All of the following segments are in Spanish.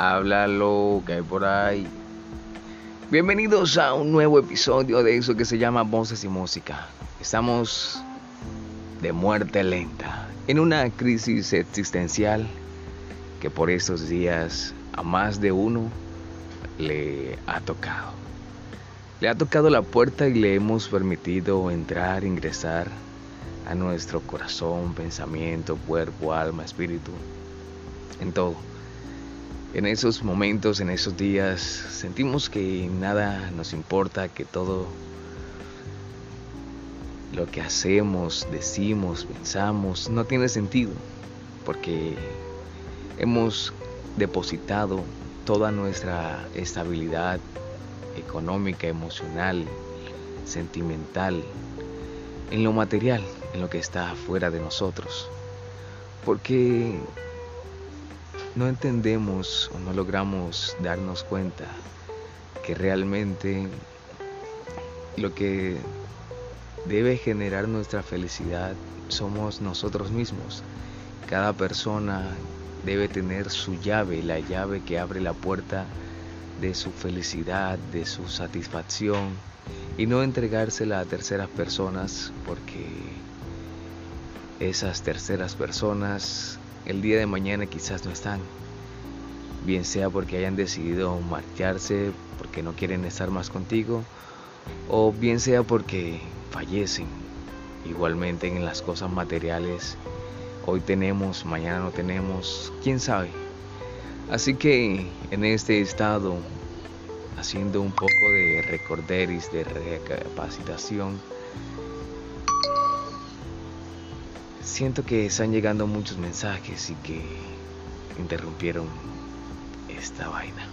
Háblalo, que hay por ahí. Bienvenidos a un nuevo episodio de eso que se llama Voces y Música. Estamos de muerte lenta, en una crisis existencial que por estos días a más de uno le ha tocado. Le ha tocado la puerta y le hemos permitido entrar, ingresar a nuestro corazón, pensamiento, cuerpo, alma, espíritu, en todo. En esos momentos, en esos días, sentimos que nada nos importa, que todo lo que hacemos, decimos, pensamos, no tiene sentido, porque hemos depositado toda nuestra estabilidad económica, emocional, sentimental, en lo material, en lo que está fuera de nosotros. Porque no entendemos o no logramos darnos cuenta que realmente lo que debe generar nuestra felicidad somos nosotros mismos. Cada persona debe tener su llave, la llave que abre la puerta de su felicidad, de su satisfacción y no entregársela a terceras personas porque esas terceras personas el día de mañana quizás no están. Bien sea porque hayan decidido marcharse, porque no quieren estar más contigo, o bien sea porque fallecen. Igualmente en las cosas materiales, hoy tenemos, mañana no tenemos, quién sabe. Así que en este estado, haciendo un poco de recorderis, de recapacitación, siento que están llegando muchos mensajes y que interrumpieron esta vaina.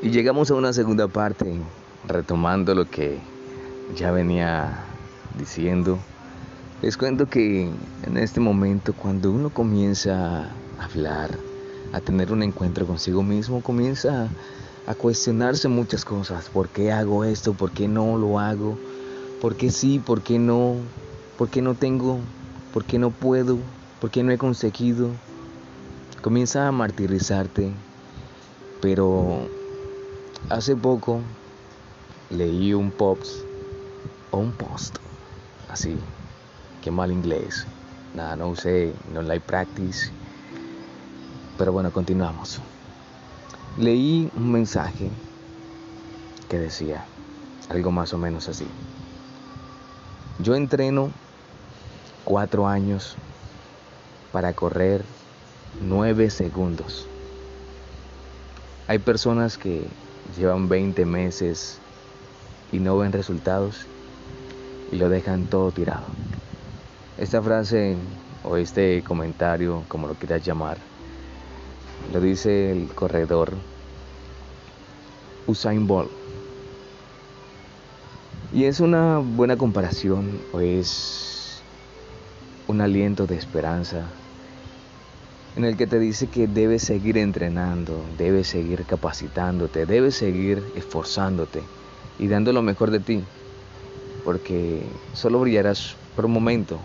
Y llegamos a una segunda parte, retomando lo que ya venía diciendo, les cuento que en este momento cuando uno comienza a hablar, a tener un encuentro consigo mismo, comienza a cuestionarse muchas cosas. ¿Por qué hago esto? ¿Por qué no lo hago? ¿Por qué sí? ¿Por qué no? ¿Por qué no tengo? ¿Por qué no puedo? ¿Por qué no he conseguido? Comienza a martirizarte. Pero hace poco leí un post o un post, así, qué mal inglés, nada, no usé, no like practice, pero bueno, continuamos. Leí un mensaje que decía algo más o menos así. Yo entreno cuatro años para correr nueve segundos. Hay personas que llevan 20 meses y no ven resultados y lo dejan todo tirado. Esta frase o este comentario, como lo quieras llamar, lo dice el corredor Usain Bolt. Y es una buena comparación o es un aliento de esperanza en el que te dice que debes seguir entrenando, debes seguir capacitándote, debes seguir esforzándote y dando lo mejor de ti, porque solo brillarás por un momento,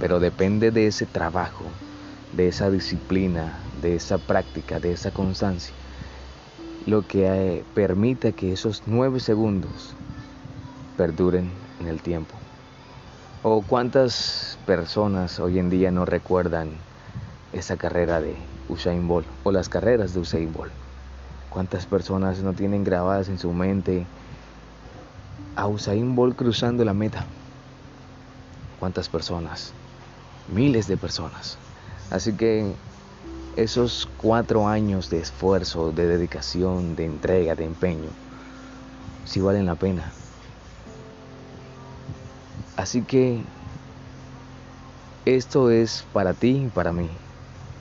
pero depende de ese trabajo, de esa disciplina, de esa práctica, de esa constancia, lo que eh, permite que esos nueve segundos perduren en el tiempo. ¿O cuántas personas hoy en día no recuerdan esa carrera de Usain Bolt o las carreras de Usain Bolt? ¿Cuántas personas no tienen grabadas en su mente a Usain Bolt cruzando la meta? ¿Cuántas personas? Miles de personas. Así que esos cuatro años de esfuerzo, de dedicación, de entrega, de empeño, sí valen la pena. Así que esto es para ti y para mí.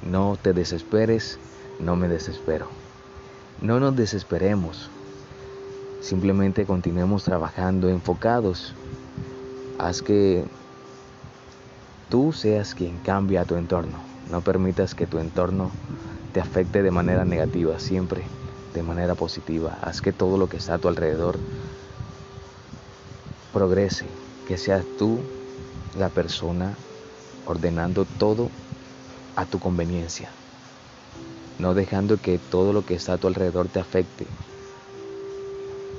No te desesperes, no me desespero. No nos desesperemos. Simplemente continuemos trabajando enfocados. Haz que tú seas quien cambia tu entorno. No permitas que tu entorno te afecte de manera negativa, siempre de manera positiva. Haz que todo lo que está a tu alrededor progrese, que seas tú la persona ordenando todo a tu conveniencia, no dejando que todo lo que está a tu alrededor te afecte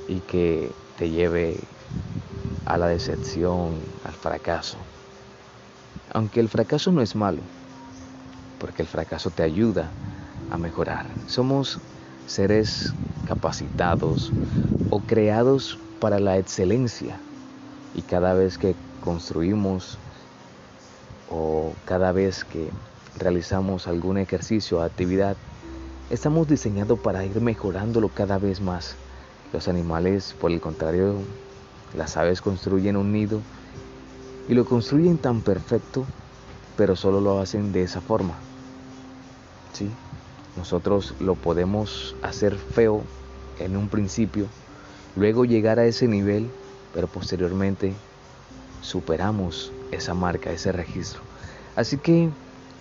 y que te lleve a la decepción, al fracaso. Aunque el fracaso no es malo, porque el fracaso te ayuda a mejorar. Somos seres capacitados o creados para la excelencia y cada vez que construimos o cada vez que realizamos algún ejercicio o actividad, estamos diseñados para ir mejorándolo cada vez más. Los animales, por el contrario, las aves construyen un nido y lo construyen tan perfecto, pero solo lo hacen de esa forma. ¿Sí? Nosotros lo podemos hacer feo en un principio, luego llegar a ese nivel, pero posteriormente superamos esa marca, ese registro. Así que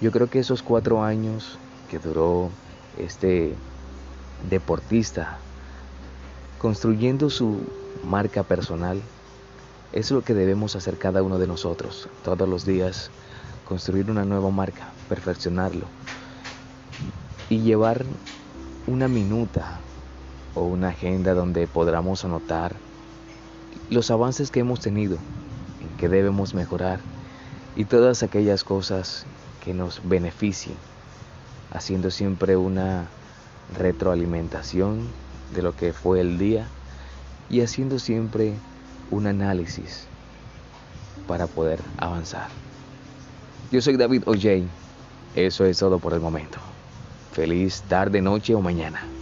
yo creo que esos cuatro años que duró este deportista construyendo su marca personal, es lo que debemos hacer cada uno de nosotros todos los días, construir una nueva marca, perfeccionarlo y llevar una minuta o una agenda donde podamos anotar los avances que hemos tenido, en que debemos mejorar y todas aquellas cosas que nos beneficien, haciendo siempre una retroalimentación de lo que fue el día y haciendo siempre un análisis para poder avanzar. Yo soy David O'Jay. Eso es todo por el momento. Feliz tarde, noche o mañana.